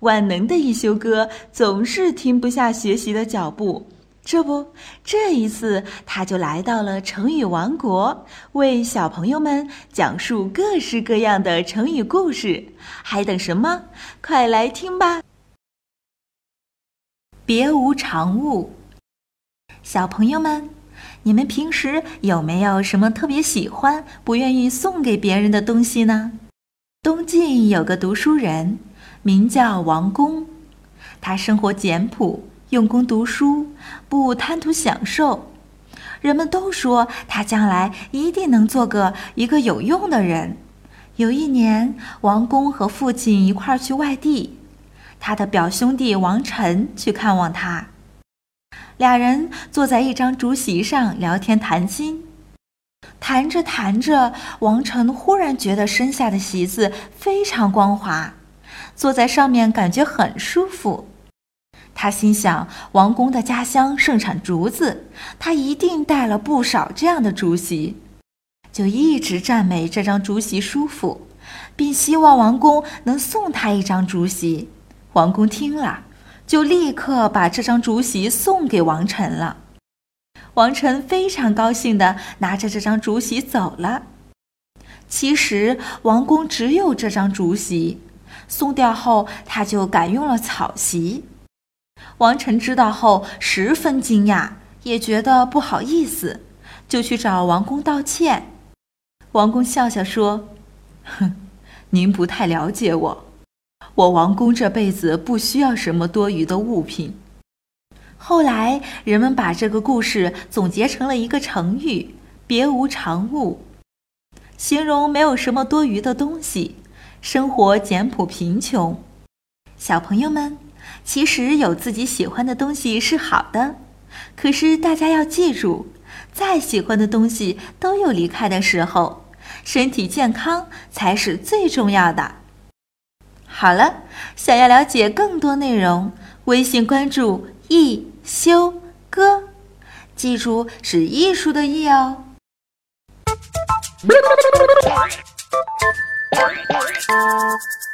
万能的一休哥总是停不下学习的脚步。这不，这一次他就来到了成语王国，为小朋友们讲述各式各样的成语故事。还等什么？快来听吧！别无长物。小朋友们，你们平时有没有什么特别喜欢、不愿意送给别人的东西呢？东晋有个读书人，名叫王公，他生活简朴。用功读书，不贪图享受，人们都说他将来一定能做个一个有用的人。有一年，王公和父亲一块儿去外地，他的表兄弟王晨去看望他，俩人坐在一张竹席上聊天谈心，谈着谈着，王晨忽然觉得身下的席子非常光滑，坐在上面感觉很舒服。他心想，王公的家乡盛产竹子，他一定带了不少这样的竹席，就一直赞美这张竹席舒服，并希望王公能送他一张竹席。王公听了，就立刻把这张竹席送给王臣了。王臣非常高兴地拿着这张竹席走了。其实，王公只有这张竹席，松掉后，他就改用了草席。王晨知道后十分惊讶，也觉得不好意思，就去找王公道歉。王公笑笑说：“哼，您不太了解我，我王公这辈子不需要什么多余的物品。”后来人们把这个故事总结成了一个成语“别无长物”，形容没有什么多余的东西，生活简朴贫穷。小朋友们。其实有自己喜欢的东西是好的，可是大家要记住，再喜欢的东西都有离开的时候，身体健康才是最重要的。好了，想要了解更多内容，微信关注“易修哥”，记住是艺术的“艺”哦。Thank you.